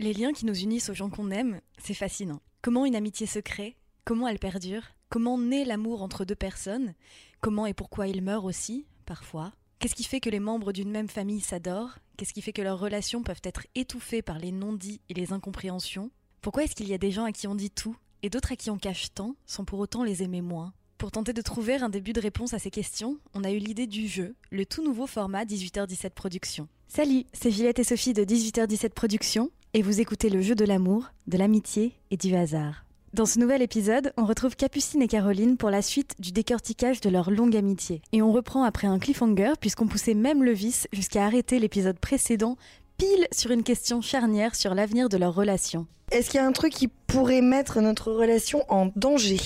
Les liens qui nous unissent aux gens qu'on aime, c'est fascinant. Comment une amitié se crée Comment elle perdure Comment naît l'amour entre deux personnes Comment et pourquoi il meurt aussi, parfois. Qu'est-ce qui fait que les membres d'une même famille s'adorent? Qu'est-ce qui fait que leurs relations peuvent être étouffées par les non-dits et les incompréhensions? Pourquoi est-ce qu'il y a des gens à qui on dit tout et d'autres à qui on cache tant sans pour autant les aimer moins? Pour tenter de trouver un début de réponse à ces questions, on a eu l'idée du jeu, le tout nouveau format 18h17 Productions. Salut, c'est Juliette et Sophie de 18h17 Productions et vous écoutez le jeu de l'amour, de l'amitié et du hasard. Dans ce nouvel épisode, on retrouve Capucine et Caroline pour la suite du décortiquage de leur longue amitié. Et on reprend après un cliffhanger puisqu'on poussait même le vice jusqu'à arrêter l'épisode précédent pile sur une question charnière sur l'avenir de leur relation. Est-ce qu'il y a un truc qui pourrait mettre notre relation en danger?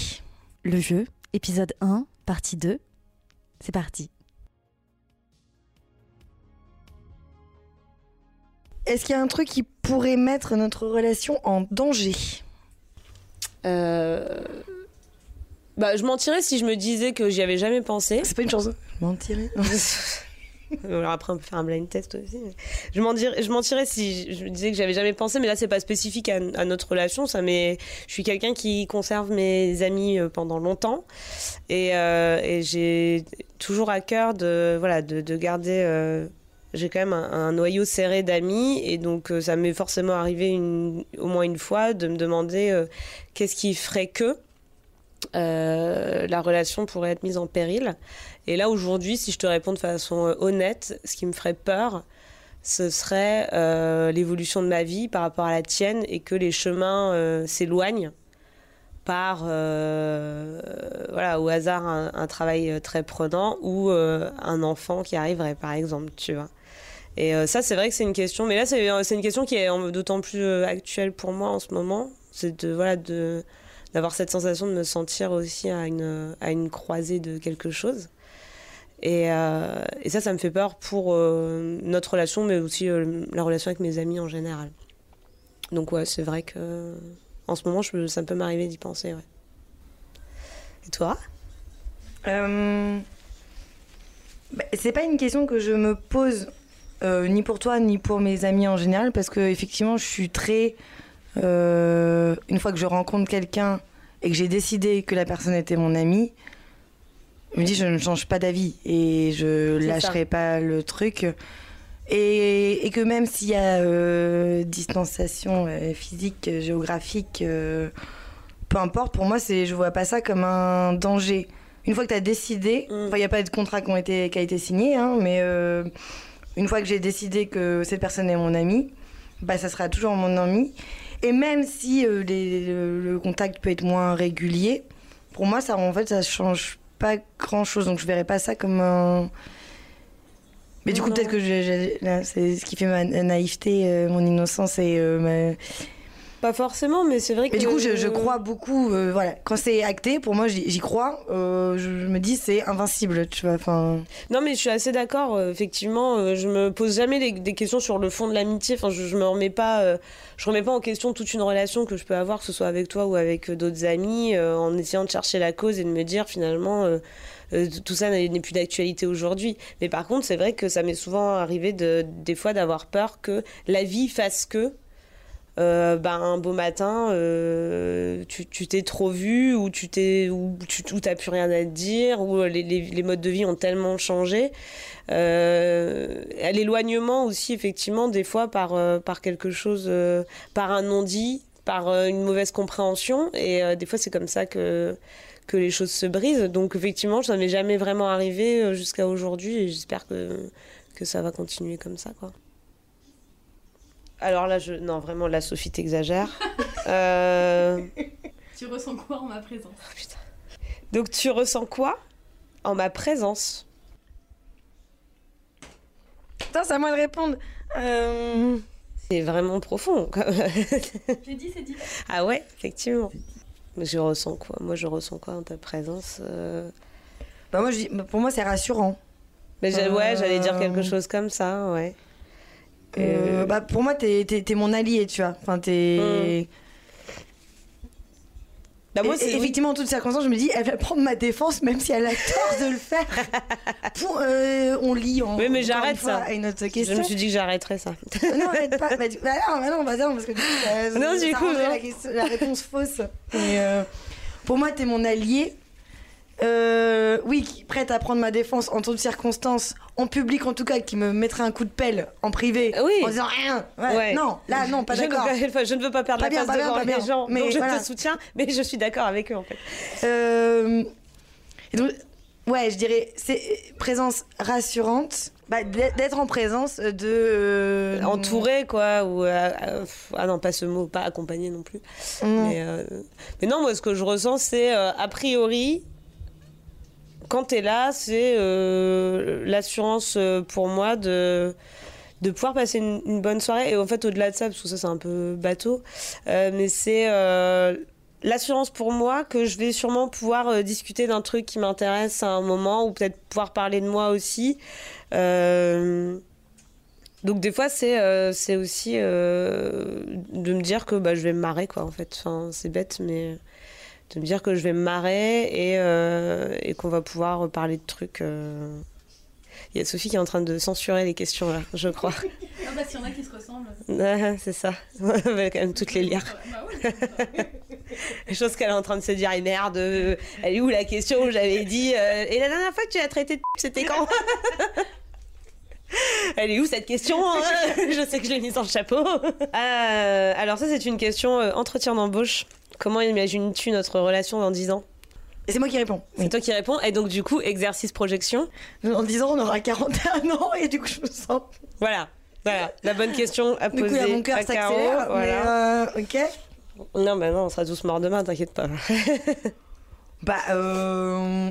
Le jeu, épisode 1, partie 2. C'est parti. Est-ce qu'il y a un truc qui pourrait mettre notre relation en danger? Euh, Bah, je mentirais si je me disais que j'y avais jamais pensé. C'est pas une chanson. Je mentirais. Alors après, on peut faire un blind test aussi. mais Je, mentirais, je mentirais si je me disais que j'avais jamais pensé, mais là, c'est pas spécifique à, à notre relation. Ça m'est- je suis quelqu'un qui conserve mes amis euh, pendant longtemps. Et, euh, et j'ai toujours à cœur de, voilà, de, de garder. euh, j'ai quand même un, noyau serré d'amis. Et donc, euh, ça m'est forcément arrivé au moins une fois de me demander euh, qu'est-ce qui ferait que euh, la relation pourrait être mise en péril. Et là, aujourd'hui, si je te réponds de façon honnête, ce qui me ferait peur, ce serait l'évolution de ma vie par rapport à la tienne et que les chemins s'éloignent par, voilà, au hasard, un, travail très prenant ou un enfant qui arriverait, par exemple, tu vois. Et euh, ça, c'est vrai que c'est une question, mais là, c'est euh, une question qui est en- d'autant plus euh, actuelle pour moi en ce moment. C'est de, voilà, de, d'avoir cette sensation de me sentir aussi à une, à une croisée de quelque chose. Et, euh, et ça, ça me fait peur pour euh, notre relation, mais aussi euh, la relation avec mes amis en général. Donc ouais, c'est vrai que en ce moment, ça peut m'arriver d'y penser. Et toi? Euh, bah, c'est pas une question que je me pose euh, ni pour toi ni pour mes amis en général parce que effectivement je suis très euh, une fois que je rencontre quelqu'un et que j'ai décidé que la personne était mon ami je me dis je ne change pas d'avis et je lâcherai pas le truc. Et, et que même s'il y a euh, distanciation physique géographique peu importe pour moi c'est je vois pas ça comme un danger. Une fois que tu as décidé, Mm. il n'y a pas de contrat qui, ont été, qui a été signé, hein, mais une fois que j'ai décidé que cette personne est mon ami, bah, ça sera toujours mon ami. Et même si euh, les- le, le contact peut être moins régulier, pour moi, ça en fait, ça change pas grand chose. Donc je verrais pas ça comme un. Mais du coup, peut-être que là, c'est ce qui fait ma naïveté, euh, mon innocence et euh, ma- Pas forcément, mais c'est vrai que. mais du coup, je, je crois beaucoup. euh, voilà, quand c'est acté, pour moi, j'y j'y crois. euh, je, me dis, c'est invincible, tu vois. Enfin, Non, mais je suis assez d'accord. euh, effectivement, euh, je me pose jamais les- des questions sur le fond de l'amitié. Enfin, je, je me remets pas, euh, je remets pas en question toute une relation que je peux avoir, que ce soit avec toi ou avec euh, d'autres amis, euh, en essayant de chercher la cause et de me dire finalement. euh, euh, tout ça n'est n'est plus d'actualité aujourd'hui. Mais par contre, c'est vrai que ça m'est souvent arrivé de, des fois d'avoir peur que la vie fasse que euh, bah, un beau matin, euh, tu t'es trop vu, ou tu t'es, ou tu t'as plus rien à te dire, ou euh, les, modes de vie ont tellement changé. Euh, l'éloignement aussi, effectivement, des fois par, par quelque chose, par un non-dit, par euh, une mauvaise compréhension, et des fois c'est comme ça que que les choses se brisent. Donc effectivement, ça m'est jamais vraiment arrivé jusqu'à aujourd'hui, et j'espère que que ça va continuer comme ça, quoi. Alors là, je... non, vraiment, là, Sophie, t'exagères. Euh, Tu ressens quoi en ma présence? Putain. Donc, tu ressens quoi en ma présence? Putain, c'est à moi de répondre. Euh, C'est vraiment profond. J'ai dit, c'est dit. ah ouais, effectivement. Mais je ressens quoi? Moi, je ressens quoi dans ta présence euh? Bah moi, je pour moi, c'est rassurant. Mais ouais, j'allais dire Euh, quelque chose comme ça, ouais. Euh, Euh, bah, pour moi, t'es t'es mon allié, tu vois. Enfin, t'es. Bah, moi, Et- effectivement, en toutes circonstances, je me dis, elle va prendre ma défense, même si elle a tort de le faire. Pour, euh, on lit en. Oui, mais j'arrête ça. À une autre Je question. me suis dit que j'arrêterais ça. non, arrête pas. Bah, du- bah non, bah non, bah non, parce que du coup, ça- Non, ça du coup, rendrait non. La, question- la réponse fausse. Euh, pour moi, t'es mon allié. Euh, oui, prête à prendre ma défense en toutes circonstances, en public en tout cas, qui me mettrait un coup de pelle en privé, Oui. en disant rien. Ouais, Ouais. Non, là, non, pas d'accord. je ne veux pas perdre Pas la bien, face devant pas bien. les gens, Mais donc je voilà. te soutiens, mais je suis d'accord avec eux en fait. Euh, et donc, ouais, je dirais, c'est présence rassurante, bah, d'être en présence de. euh, Entouré quoi, ou euh, euh, ah non pas ce mot, pas accompagné non plus. Mais, euh, mais non, moi ce que je ressens c'est euh, a priori quand t'es là, c'est euh, l'assurance euh, pour moi de de pouvoir passer une, bonne soirée. Et en fait au-delà de ça parce que ça c'est un peu bateau euh, mais c'est l'assurance pour moi que je vais sûrement pouvoir discuter d'un truc qui m'intéresse à un moment ou peut-être pouvoir parler de moi aussi. Donc des fois c'est c'est aussi de me dire que bah, je vais me marrer quoi en fait. Enfin, c'est bête mais de me dire que je vais me marrer et, euh, et qu'on va pouvoir parler de trucs euh. il y a Sophie qui est en train de censurer les questions là je crois Ah bah s'il y en a qui se ressemblent. Ah, c'est ça on va quand même toutes les lire les choses qu'elle est en train de se dire et merde euh, elle est où la question où j'avais dit et la dernière fois que tu as traité de c'était quand? Elle est où cette question hein? Je sais que je l'ai mise en chapeau. Alors ça c'est une question entretien d'embauche. Comment imagines-tu notre relation dans 10 ans c'est moi qui réponds. C'est toi qui réponds. Et donc du coup, exercice projection. En 10 ans, on aura 41 ans et du coup, je me sens. Voilà. Voilà, la bonne question à Du poser coup, il y a mon cœur s'accélère. Voilà. Mais euh, ok. Non, bah non, on sera tous morts demain, t'inquiète pas. Bah, euh.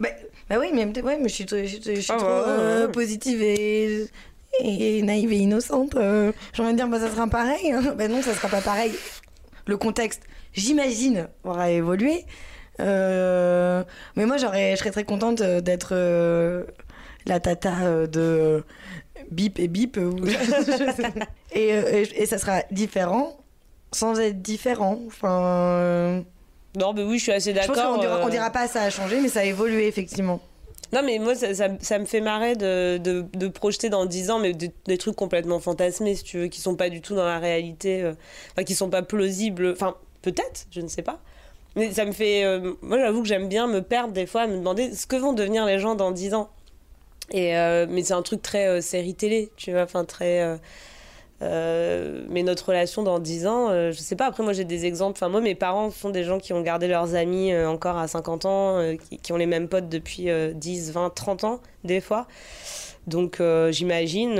Bah, bah oui, mais, ouais, mais je suis, je suis, je suis trop euh, ouais. positive et, et naïve et innocente. euh. J'ai envie de dire, bah, ça sera pareil. hein. Bah non, ça sera pas pareil. Le contexte, j'imagine, aura évolué. Euh, mais moi, j'aurais, je serais très contente euh, d'être euh, la tata de bip et bip. ou- et, et, et ça sera différent sans être différent. Enfin. Non, mais oui, je suis assez je pense d'accord. qu'on dira, on dira pas ça a changé, mais ça a évolué effectivement. Non, mais moi, ça, ça- ça me fait marrer de, de, de projeter dans 10 ans, mais des, des trucs complètement fantasmés, si tu veux, qui sont pas du tout dans la réalité, euh, enfin, qui sont pas plausibles. Enfin, peut-être, je ne sais pas. Mais ça me fait. euh, moi, j'avoue que j'aime bien me perdre des fois, à me demander ce que vont devenir les gens dans 10 ans. Et, euh, mais c'est un truc très euh, série télé, tu vois, enfin, très. mais notre relation dans 10 ans, je sais pas. Après, moi, j'ai des exemples. Enfin, moi, mes parents sont des gens qui ont gardé leurs amis encore à 50 ans, qui, ont les mêmes potes depuis euh, 10, 20, 30 ans, des fois. Donc, j'imagine.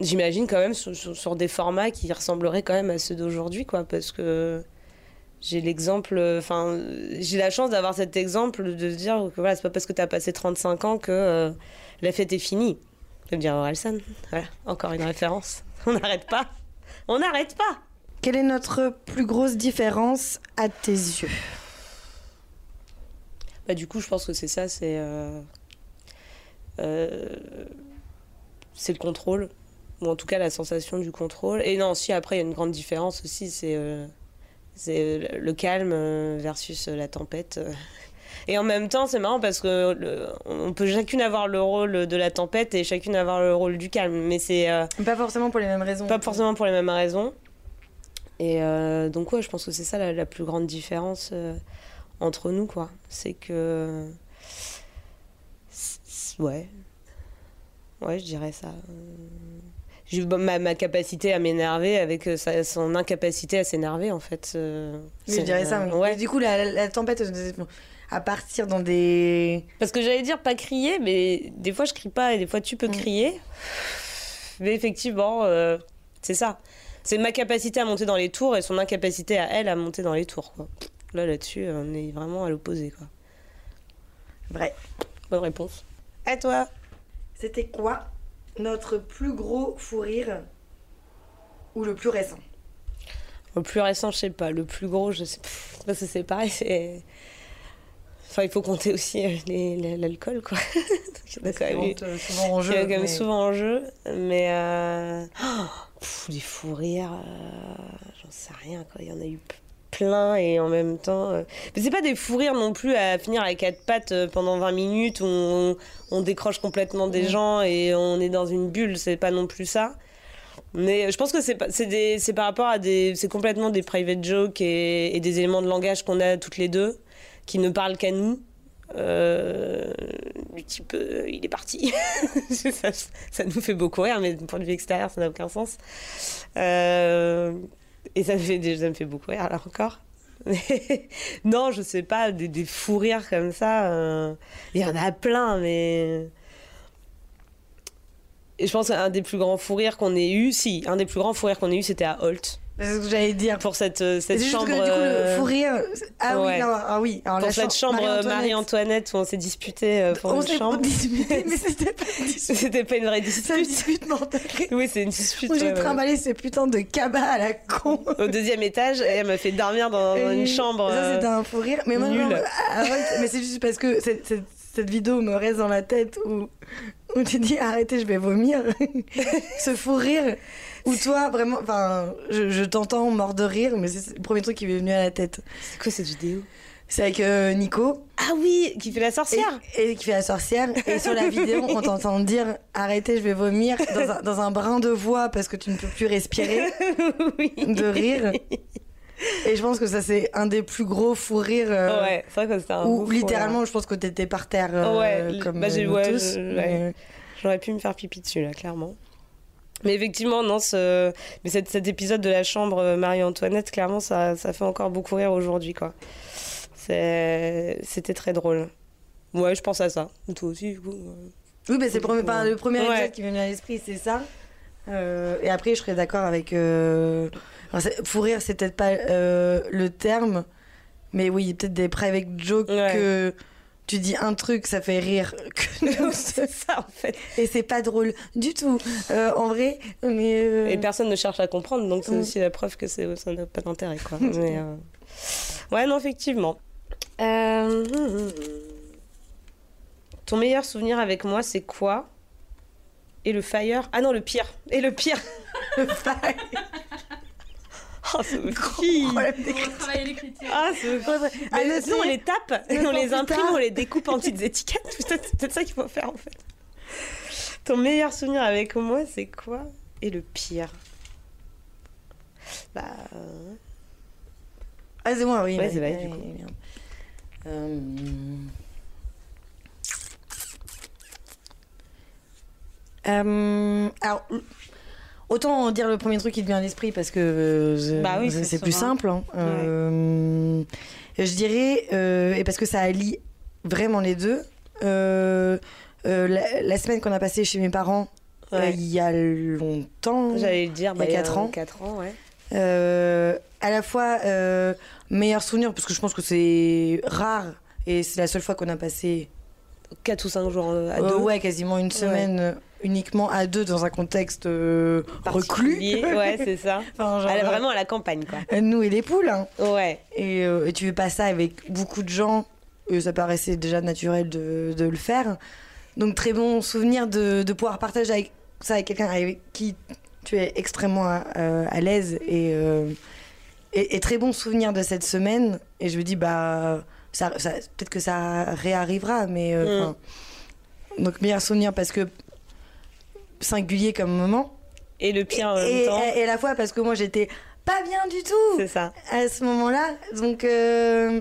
J'imagine quand même sur, sur- sur des formats qui ressembleraient quand même à ceux d'aujourd'hui, quoi, parce que j'ai l'exemple, enfin, j'ai la chance d'avoir cet exemple de se dire que voilà, c'est pas parce que tu as passé 35 ans que euh, la fête est finie. Je vais me dire Orelsan, voilà, encore une référence. On n'arrête pas. On n'arrête pas. Quelle est notre plus grosse différence à tes yeux? Bah, du coup, je pense que c'est ça, c'est. euh, euh, c'est le contrôle. Ou en tout cas, la sensation du contrôle. Et non, si, après, il y a une grande différence aussi, c'est. euh, c'est le calme euh, versus la tempête. euh. Et en même temps, c'est marrant parce que le- on peut chacune avoir le rôle de la tempête et chacune avoir le rôle du calme. Mais c'est. euh, Pas forcément pour les mêmes raisons. pas forcément pour les mêmes raisons. Et euh, donc, ouais, je pense que c'est ça la, la plus grande différence euh, entre nous, quoi. C'est que. Ouais. Ouais, je dirais ça. J'ai- bah, ma, ma capacité à m'énerver avec euh, sa- son incapacité à s'énerver, en fait. euh, Oui, je dirais ça. euh, ouais. Du coup, la, tempête, à partir dans des. Parce que j'allais dire pas crier, mais des fois je crie pas et des fois tu peux Mm. crier. Mais effectivement, euh, c'est ça. C'est ma capacité à monter dans les tours et son incapacité à elle à monter dans les tours. Quoi. Là, là-dessus, on est vraiment à l'opposé. Quoi. Vrai. Bonne réponse. À toi. C'était quoi notre plus gros fou rire ou le plus récent? Le plus récent, je sais pas. Le plus gros, je sais pas. C'est pareil, c'est. Enfin, il faut compter aussi euh, l'alcool, quoi. Il y en a quand même eu- Souvent, euh, souvent en il jeu. y en a quand même mais- souvent en jeu. Mais. Euh... oh, pff, des fous rires, euh, j'en sais rien, quoi. Il y en a eu plein et en même temps. euh, Mais c'est pas des fous rires non plus à finir à quatre pattes euh, pendant 20 minutes où on, on décroche complètement des gens et on est dans une bulle, c'est pas non plus ça. Mais je pense que c'est pas- c'est des- c'est par rapport à des. C'est complètement des private jokes et, et des éléments de langage qu'on a toutes les deux qui ne parlent qu'à nous. Euh, du type, euh, il est parti. ça, ça nous fait beaucoup rire, mais du point de vue extérieur, ça n'a aucun sens. Euh, et ça me, fait, ça me fait beaucoup rire, là encore. Non, je sais pas, des, des fous rires comme ça. euh, Il y en a plein, mais. Je pense qu'un des plus grands fous rires qu'on ait eu, si, un des plus grands fous rires qu'on ait eu, c'était à Holt. C'est ce que j'allais dire. Pour cette, euh, cette juste chambre. que du coup, le euh, fou rire. Ah ouais. oui, non, ah oui. Alors, pour la cette chambre euh, Marie-Antoinette où on s'est disputé pour On une s'est chambre. disputé, mais c'était pas une dispute. C'était pas une vraie C'est une dispute. dispute mentale. Oui, c'est une dispute. Où j'ai ouais, ouais. trimballé ces putains de cabas à la con. Au deuxième étage, et elle m'a fait dormir dans, Et une chambre. Ça, c'était un fou rire. Mais moi, nul. non, ah mais c'est juste parce que cette, cette- cette vidéo me reste dans la tête où, où tu dis arrêtez, je vais vomir. Ce fou rire où toi, vraiment, enfin, je, je t'entends mort de rire, mais c'est le premier truc qui m'est venu à la tête. C'est quoi cette vidéo? C'est avec euh, Nico Ah oui, qui fait la sorcière. et qui fait la sorcière. Et sur la vidéo, on t'entend dire arrêtez, je vais vomir dans un, dans un brin de voix parce que tu ne peux plus respirer oui. de rire. Et je pense que ça, c'est un des plus gros fous rires. euh, Ouais, c'est vrai que c'était un Ou fou littéralement, je pense que t'étais par terre. euh, Ouais, comme bah, nous tous. ouais. J'aurais pu me faire pipi dessus, là, clairement. Mais effectivement, non, ce... mais cet, cet épisode de la chambre euh, Marie-Antoinette, clairement, ça, ça fait encore beaucoup rire aujourd'hui, quoi. C'était très drôle. Ouais, je pense à ça. Toi aussi, du coup. euh. Oui, mais c'est le premier, enfin, le premier Ouais. épisode qui m'est venu à l'esprit, c'est ça. Euh, et après, je serais d'accord avec. Euh... Fou rire, c'est peut-être pas euh, le terme, mais oui, il y a peut-être des private jokes Ouais. que tu dis un truc, ça fait rire que nous. c'est ça, en fait. et c'est pas drôle du tout, euh, en vrai. Mais euh, Et personne ne cherche à comprendre, donc c'est aussi la preuve que c'est, ça n'a pas d'intérêt, quoi. Mais, euh, Ouais, non, effectivement. Euh, hum, hum. Ton meilleur souvenir avec moi, c'est quoi? Et le fire? Ah non, le pire. Et le pire Oh, Sophie. Ah, Sophie Ah, sinon, on c'est- les tape, mais on les imprime, tard. on les découpe en petites étiquettes. C'est peut-être ça qu'il faut faire, en fait. Ton meilleur souvenir avec moi, c'est quoi? Et le pire? Bah... euh, Ah, c'est moi, oui. Ouais, c'est vrai, du coup. merde. Euh, euh, alors, autant dire le premier truc qui te vient à l'esprit parce que euh, Bah oui, c'est plus simple. hein. Euh, Je dirais, euh, et parce que ça allie vraiment les deux, euh, la, la semaine qu'on a passée chez mes parents Ouais. il y a longtemps. J'allais dire, Il y a bah, quatre ans. 4 ans, ouais. À la fois meilleur souvenir parce que je pense que c'est rare et c'est la seule fois qu'on a passé 4 ou 5 jours euh, à euh, deux. ouais quasiment une semaine euh, uniquement à deux dans un contexte reclus. Ouais, c'est ça. Enfin, genre, Elle est vraiment à la campagne, quoi. nous et les poules hein. Ouais. et, et tu fais pas ça avec beaucoup de gens et ça paraissait déjà naturel de, de le faire donc très bon souvenir de, de pouvoir partager avec ça avec quelqu'un avec qui tu es extrêmement euh, à l'aise et, euh, et, et très bon souvenir de cette semaine et je me dis bah ça, ça- peut-être que ça réarrivera mais euh, Mm. donc meilleur souvenir parce que singulier comme moment Et le pire en même et, temps. et- et à la fois parce que moi j'étais pas bien du tout C'est ça. à ce moment-là. Donc, euh,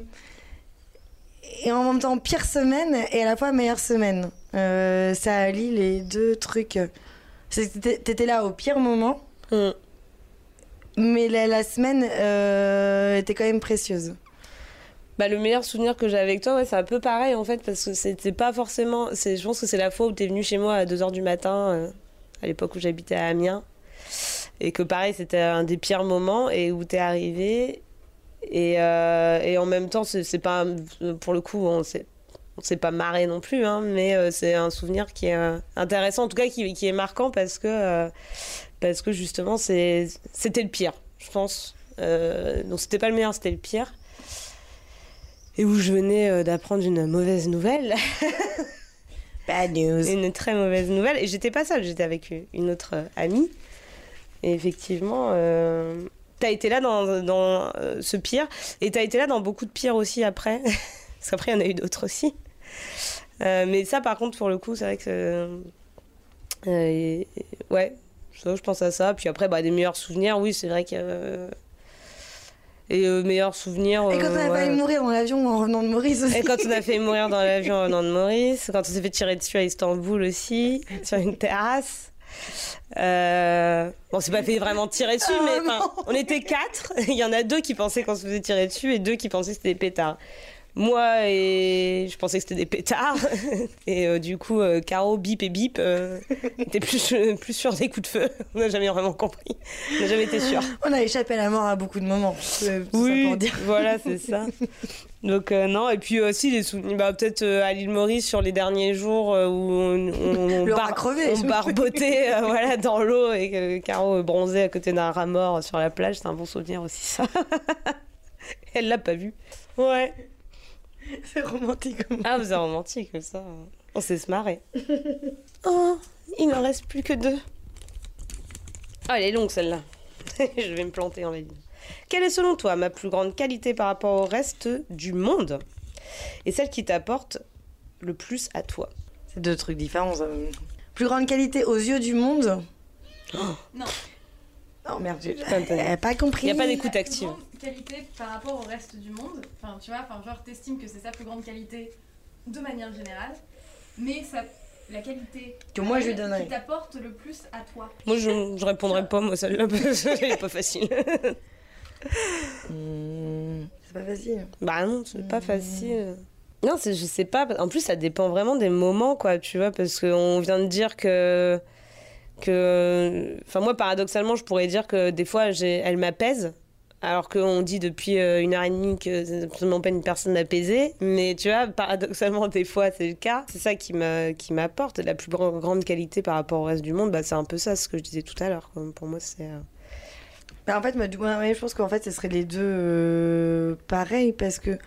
et en même temps, pire semaine et à la fois meilleure semaine. Euh, ça allie les deux trucs. T'étais- là au pire moment, Mm. mais la, la semaine euh, était quand même précieuse. Bah, le meilleur souvenir que j'ai avec toi, ouais, c'est un peu pareil en fait, parce que c'était pas forcément. Je pense que c'est la fois où t'es venu chez moi à 2h du matin, euh, à l'époque où j'habitais à Amiens. Et que pareil, c'était un des pires moments, et où t'es arrivé. Et, euh, et en même temps, c'est pas. Pour le coup, on s'est. pas marré non plus, hein, mais euh, c'est un souvenir qui est intéressant, en tout cas qui, qui est marquant parce que, parce que justement c'était le pire, je pense. Donc c'était pas le meilleur, c'était le pire. Et où je venais euh, d'apprendre une mauvaise nouvelle, Bad news. une très mauvaise nouvelle, et j'étais pas seule, j'étais avec une autre euh, amie. Et effectivement, euh, t'as été là dans, dans euh, ce pire, et t'as été là dans beaucoup de pires aussi après, parce qu'après il y en a eu d'autres aussi. Euh, mais ça, par contre, pour le coup, c'est vrai que. euh, euh, ouais, ça, je pense à ça. Puis après, bah, des meilleurs souvenirs, oui, c'est vrai que. Euh, et euh, meilleurs souvenirs. Et quand on euh, a ouais. failli mourir dans l'avion en revenant de Maurice aussi. Et quand on a fait mourir dans l'avion en venant de Maurice, quand on s'est fait tirer dessus à Istanbul aussi, sur une terrasse. Euh, Bon, c'est pas fait vraiment tirer dessus, Oh mais on était quatre. Il y en a deux qui pensaient qu'on se faisait tirer dessus et deux qui pensaient que c'était des pétards. Moi et je pensais que c'était des pétards. Et euh, du coup, euh, Caro, bip et bip, euh, était plus, plus sûr des coups de feu. On n'a jamais vraiment compris. On n'a jamais été sûr. On a échappé à la mort à beaucoup de moments. euh, ça Oui, pour dire. voilà, c'est ça. Donc euh, non, et puis aussi les souvenirs, bah, peut-être euh, à l'île Maurice sur les derniers jours euh, où on, on, on, crevé. on barbotait euh, voilà, dans l'eau et que Caro bronzait à côté d'un rat mort sur la plage, c'est un bon souvenir aussi ça. Elle l'a pas vu. Ouais. C'est romantique. Ah, vous êtes romantique, mais ça, on sait se marrer. Oh, il n'en reste plus que deux. Ah, elle est longue celle-là. Je vais me planter en ligne. Quelle est selon toi ma plus grande qualité par rapport au reste du monde? Et celle qui t'apporte le plus à toi? C'est deux trucs différents. ça. Plus grande qualité aux yeux du monde? Non. Oh merde, j'ai pas pas compris. Il n'y a pas d'écoute plus active. grande qualité par rapport au reste du monde. Enfin, tu vois, enfin, genre, t'estimes que c'est sa plus grande qualité de manière générale, mais ça, la qualité Que moi, je lui donnerais. qui t'apporte le plus à toi. Moi, je, je répondrai pas, moi, celle-là, parce qu'elle est pas facile. Hmm, C'est pas facile. Bah non, c'est pas facile. Non, c'est, je sais pas. En plus, ça dépend vraiment des moments, quoi, tu vois, parce qu'on vient de dire que. Que... Enfin, moi, paradoxalement, je pourrais dire que des fois, elle m'apaise. Alors qu'on dit depuis euh, une heure et demie que c'est absolument pas une personne apaisée. Mais tu vois, paradoxalement, des fois, c'est le cas. C'est ça qui, qui m'apporte. La plus grand- grande qualité par rapport au reste du monde, bah, c'est un peu ça, ce que je disais tout à l'heure. Pour moi, c'est. euh, Bah, en fait, je pense qu'en fait, ce serait les deux euh, pareils parce que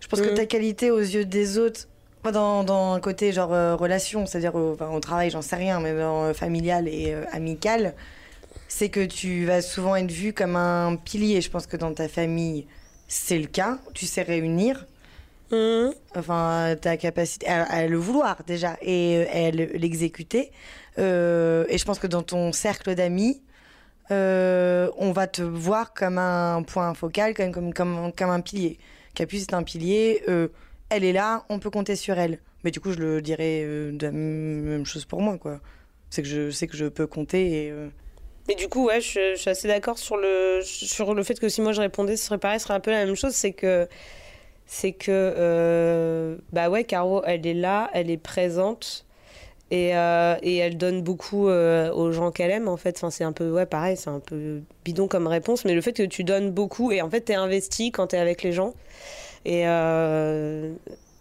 je pense que Mhm. ta qualité aux yeux des autres, dans, dans un côté genre euh, relation, c'est-à-dire euh, enfin, au travail, j'en sais rien, mais dans euh, familial et amical, c'est que tu vas souvent être vu comme un pilier. Je pense que dans ta famille, c'est le cas. Tu sais réunir. Mhm. enfin ta capacité à, à le vouloir déjà et à le- l'exécuter et je pense que dans ton cercle d'amis on va te voir comme un point focal comme comme comme, comme un pilier Capuce c'est un pilier euh, elle est là on peut compter sur elle mais du coup je le dirais euh, la m- même chose pour moi quoi c'est que je sais que je peux compter et euh, Mais du coup, ouais, je, suis assez d'accord sur le, sur le fait que si moi je répondais, ce serait pareil, ce serait un peu la même chose. C'est que, c'est que, euh, bah ouais, Caro, elle est là, elle est présente. Et, euh, et elle donne beaucoup euh, aux gens qu'elle aime, en fait. Enfin, c'est un peu, ouais, pareil, c'est un peu bidon comme réponse. Mais le fait que tu donnes beaucoup et en fait, t'es investi quand t'es avec les gens. Et euh,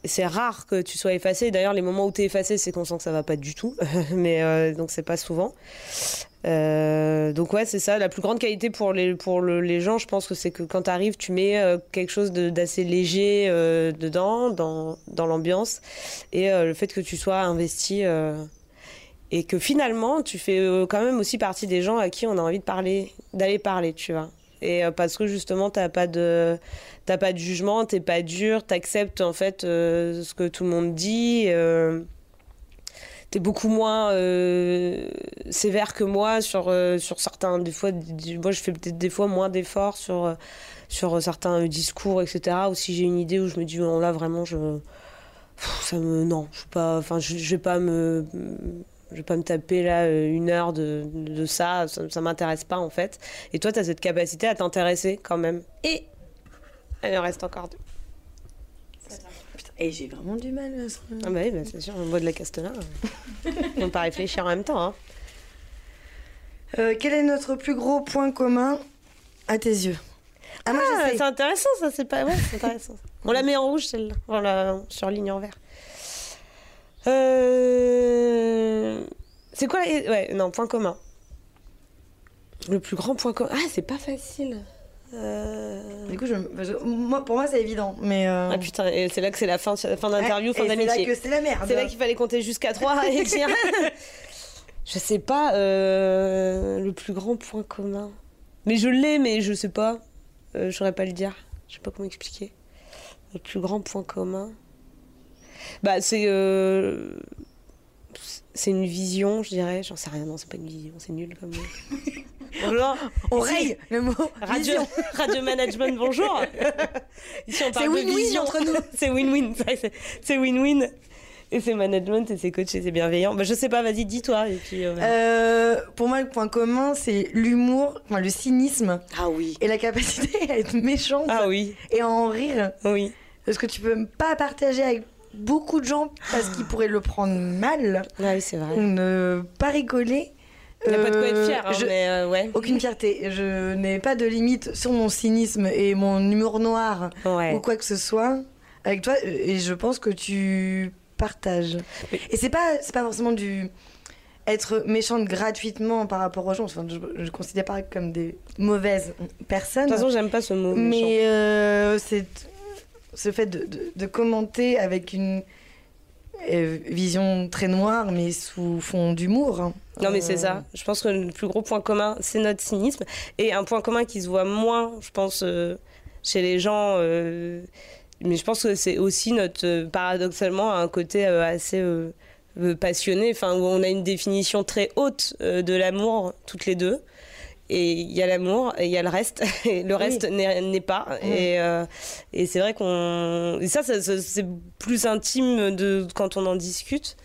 c'est rare que tu sois effacé. D'ailleurs, les moments où t'es effacé, c'est qu'on sent que ça va pas du tout. Mais euh, donc, c'est pas souvent. Euh, donc ouais, c'est ça. La plus grande qualité pour les, pour le- les gens, je pense que c'est que quand tu arrives, tu mets euh, quelque chose d'assez léger dedans, dans, dans l'ambiance, et le fait que tu sois investi et que finalement, tu fais quand même aussi partie des gens à qui on a envie de parler, d'aller parler, tu vois. Et euh, parce que justement, t'as pas de, t'as pas de jugement, t'es pas dur, t'acceptes en fait euh, ce que tout le monde dit. euh, t'es beaucoup moins euh, sévère que moi sur, sur certains des fois moi je fais peut-être des fois moins d'efforts sur, sur certains discours etc ou si j'ai une idée où je me dis non là vraiment je ça me non je suis pas enfin je vais pas me je vais pas me taper là euh, une heure de, de ça ça, ça m'intéresse pas en fait et toi tu as cette capacité à t'intéresser quand même et il en reste encore deux et j'ai vraiment du mal à ça. ah bah oui bah c'est sûr on boit de la castellane on peut pas réfléchir en même temps hein. Euh, quel est notre plus gros point commun à tes yeux? Ah, moi, Ah, c'est intéressant ça, c'est pas. Ouais, c'est intéressant. On la met en rouge celle-là, on la surligne en vert. Euh, C'est quoi les- Ouais, non, point commun. Le plus grand point commun. Ah, c'est pas facile. Euh... Du coup, je, moi, pour moi, c'est évident. Mais. euh, Ah putain, et c'est là que c'est la fin, fin d'interview, ouais, fin et C'est d'amitié. là que c'est la merde. C'est là qu'il fallait compter jusqu'à 3 et dire. je sais pas, euh, le plus grand point commun. Mais je l'ai, mais je sais pas. Je saurais pas le dire. Je sais pas comment expliquer. Le plus grand point commun. Bah, c'est. C'est une vision, je dirais. J'en sais rien, non, c'est pas une vision, c'est nul comme. Bonjour. On raye le mot. Radio, vision. radio management, bonjour. Ici, on parle de win-win entre nous. c'est win-win. c'est win-win. Et c'est management, et c'est coach, et c'est bienveillant. Bah, je sais pas, vas-y, dis-toi. Et puis, euh, Euh, pour moi, le point commun, c'est l'humour, enfin, le cynisme Ah oui. et la capacité à être méchante Ah oui. et à en rire. Oui. Parce que tu peux pas partager avec beaucoup de gens parce qu'ils pourraient le prendre mal Ah oui, c'est vrai. ou ne pas rigoler. Il n'y a pas de quoi être Euh, fier, hein, je- mais euh, ouais. Aucune fierté. Je n'ai pas de limite sur mon cynisme et mon humour noir Ouais. ou quoi que ce soit avec toi. Et je pense que tu partages. Oui. Et c'est pas, c'est pas forcément du être méchante gratuitement par rapport aux gens. Enfin, je, je considère pas comme des mauvaises personnes. De toute façon, j'aime pas ce mot. mais euh, c'est ce fait de, de- de commenter avec une euh, vision très noire, mais sous fond d'humour. hein. Non, mais c'est Euh, ça. Je pense que le plus gros point commun, c'est notre cynisme. Et un point commun qui se voit moins, je pense, euh, chez les gens. euh, mais je pense que c'est aussi notre, paradoxalement, un côté assez passionné, enfin, où on a une définition très haute de l'amour, toutes les deux. Et il y a l'amour, et il y a le reste, et le reste n'est n'est pas. Et, euh, et c'est vrai qu'on. Et ça, ça, ça, c'est plus intime de, quand on en discute.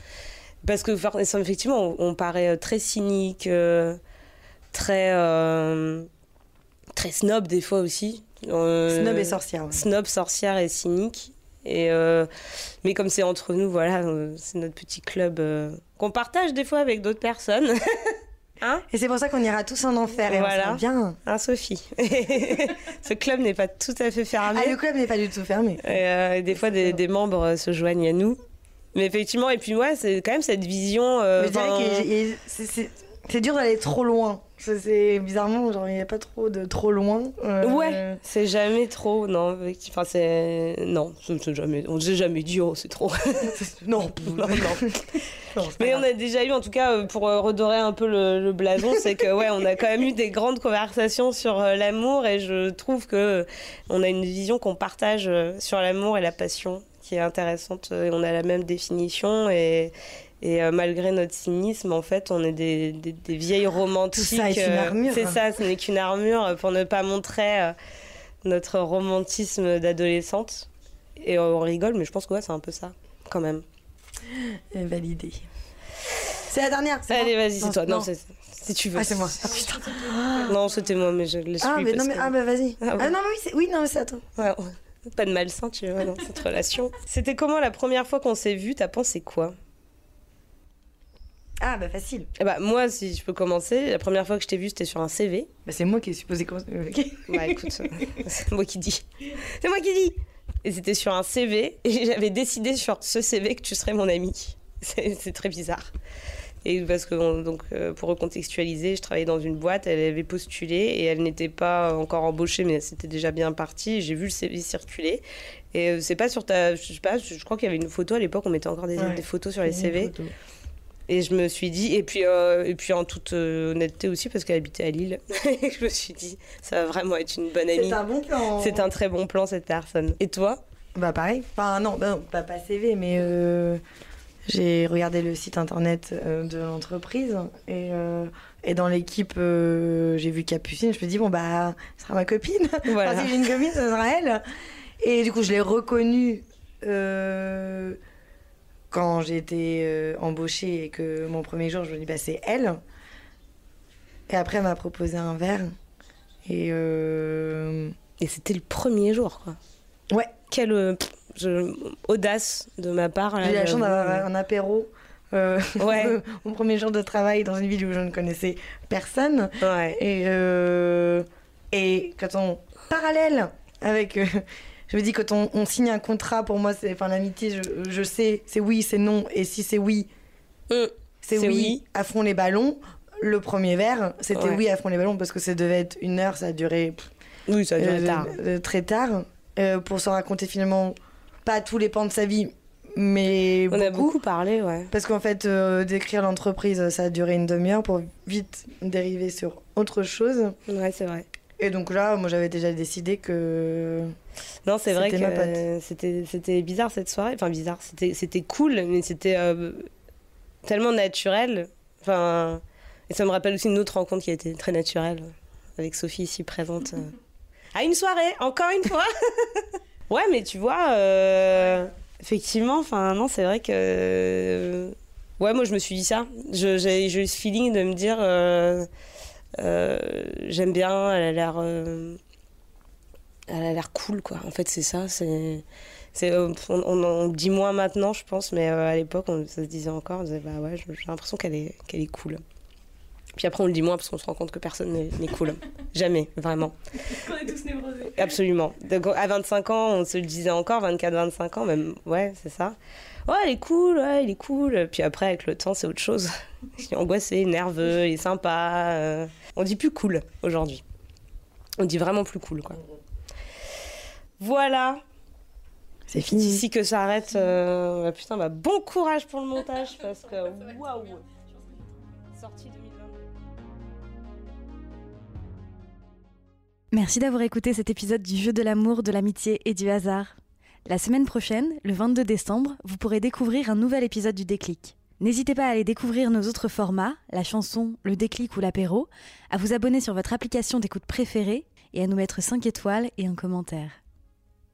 Parce que effectivement, on, on paraît euh, très cynique, euh, très, euh, très snob des fois aussi. Snob et sorcière. ouais. Snob, sorcière et cynique. Et mais comme c'est entre nous, voilà, c'est notre petit club qu'on partage des fois avec d'autres personnes. hein Et c'est pour ça qu'on ira tous en enfer et Voilà. on bien. Hein, Sophie Ce club n'est pas tout à fait fermé. Ah, le club n'est pas du tout fermé. Et, euh, et des fois, des, des membres euh, se joignent à nous. Mais effectivement, et puis ouais, c'est quand même cette vision. euh, c'est c'est dur d'aller trop loin. Ça, C'est bizarrement, genre, il n'y a pas trop de trop loin. Euh, Ouais, c'est jamais trop, non. Enfin, c'est. Non, c'est jamais. On s'est jamais dit, oh, c'est trop. Non, non, Mais on a déjà eu, en tout cas, euh, pour euh, redorer un peu le, le blason, c'est que, ouais, on a quand même eu des grandes conversations sur l'amour et je trouve que on a une vision qu'on partage sur l'amour et la passion qui est intéressante et on a la même définition et. Et euh, malgré notre cynisme, en fait, on est des, des, des vieilles romantiques. Tout ça est une euh, armure. C'est ça, ce n'est qu'une armure pour ne pas montrer euh, notre romantisme d'adolescente. Et on rigole, mais je pense que ouais, c'est un peu ça, quand même. Euh, Validé. C'est la dernière. Allez, vas-y, c'est toi. Non, non. c'est- si tu veux. Ah, c'est moi. Ah, putain. Non, c'était moi, mais je laisse Ah, mais non, mais que- ah, bah vas-y. Ah, Ah, non, mais oui, c'est oui, non, mais c'est à toi. Ouais, ouais. Pas de malsain, tu vois, dans cette relation. C'était comment la première fois qu'on s'est vu? T'as pensé quoi? Ah, bah facile. Eh bah, moi, si je peux commencer, la première fois que je t'ai vu, c'était sur un CV. Bah, c'est moi qui ai supposé commencer. euh, ok. Bah écoute, c'est moi qui dis. C'est moi qui dis Et c'était sur un CV, et j'avais décidé sur ce CV que tu serais mon ami. C'est très bizarre. Et parce que, on- donc, euh, pour recontextualiser, je travaillais dans une boîte, elle avait postulé et elle n'était pas encore embauchée, mais c'était déjà bien parti. J'ai vu le CV circuler. Et euh, c'est pas sur ta. Je sais pas, je crois qu'il y avait une photo à l'époque, on mettait encore des, Ouais. des photos sur les CV. Et je me suis dit, et puis, euh, et puis en toute euh, honnêteté aussi, parce qu'elle habitait à Lille, je me suis dit, ça va vraiment être une bonne amie. C'est un bon plan. C'est un très bon plan, cette personne. Et toi? Bah pareil. Enfin non, bah, non, pas, pas CV, mais euh, j'ai regardé le site internet de l'entreprise et, et dans l'équipe j'ai vu Capucine. Je me suis dit bon bah ce sera ma copine. Voilà. Enfin, si j'ai une copine, ce sera elle. Et du coup je l'ai reconnue quand j'ai été euh, embauchée et que mon premier jour je me dis bah c'est elle. Et après elle m'a proposé un verre et euh, Et c'était le premier jour, quoi. ouais Quelle euh, je- audace de ma part. J'ai eu la chance d'avoir un apéro. euh, Ouais. mon premier jour de travail dans une ville où je ne connaissais personne. Ouais. Et, et quand on parallèle avec. Euh, Je me dis, quand on, on signe un contrat, pour moi, c'est, enfin, l'amitié, je, je sais, c'est oui, c'est non. Et si c'est oui, Mm. c'est oui, oui. à fond les ballons. Le premier verre, c'était Ouais. oui à fond les ballons parce que ça devait être une heure, ça a duré pff, Oui, ça a duré euh, tard. euh, très tard. Euh, pour se raconter finalement pas tous les pans de sa vie, mais On a beaucoup parlé, ouais. Parce qu'en fait, euh, d'écrire l'entreprise, ça a duré une demi-heure pour vite dériver sur autre chose. Ouais, c'est vrai. Et donc là, moi, j'avais déjà décidé que. Non, c'est vrai que C'était bizarre cette soirée. Enfin, bizarre. C'était cool, mais c'était euh, tellement naturel. Enfin, et ça me rappelle aussi une autre rencontre qui a été très naturelle avec Sophie ici présente. euh, à une soirée, encore une fois. ouais, mais tu vois, euh, effectivement, enfin, non, c'est vrai que. ouais, moi, je me suis dit ça. J'ai j'ai eu ce feeling de me dire. euh, J'aime bien, elle a l'air. euh, elle a l'air cool, quoi. En fait, c'est ça. C'est, c'est, euh, on, on, dit moins maintenant, je pense, mais euh, à l'époque, on, ça se disait encore. On disait, bah ouais, j'ai l'impression qu'elle est, qu'elle est cool. Puis après, on le dit moins parce qu'on se rend compte que personne n'est, cool. Jamais, vraiment. On est tous névrosés. Absolument. Donc, à 25 ans, on se le disait encore, 24-25 ans, même, ouais, c'est ça. Ouais, elle est cool, ouais, il est cool. Puis après, avec le temps, c'est autre chose. Il est angoissé, nerveux, il est sympa. euh. On dit plus cool aujourd'hui. On dit vraiment plus cool, quoi. Voilà. C'est C'est fini. ici que ça arrête. euh, bah, putain, bah, bon courage pour le montage parce que waouh. Sortie 2022. Merci d'avoir écouté cet épisode du jeu de l'amour, de l'amitié et du hasard. La semaine prochaine, le 22 décembre, vous pourrez découvrir un nouvel épisode du déclic. N'hésitez pas à aller découvrir nos autres formats, la chanson, le déclic ou l'apéro, à vous abonner sur votre application d'écoute préférée et à nous mettre 5 étoiles et un commentaire.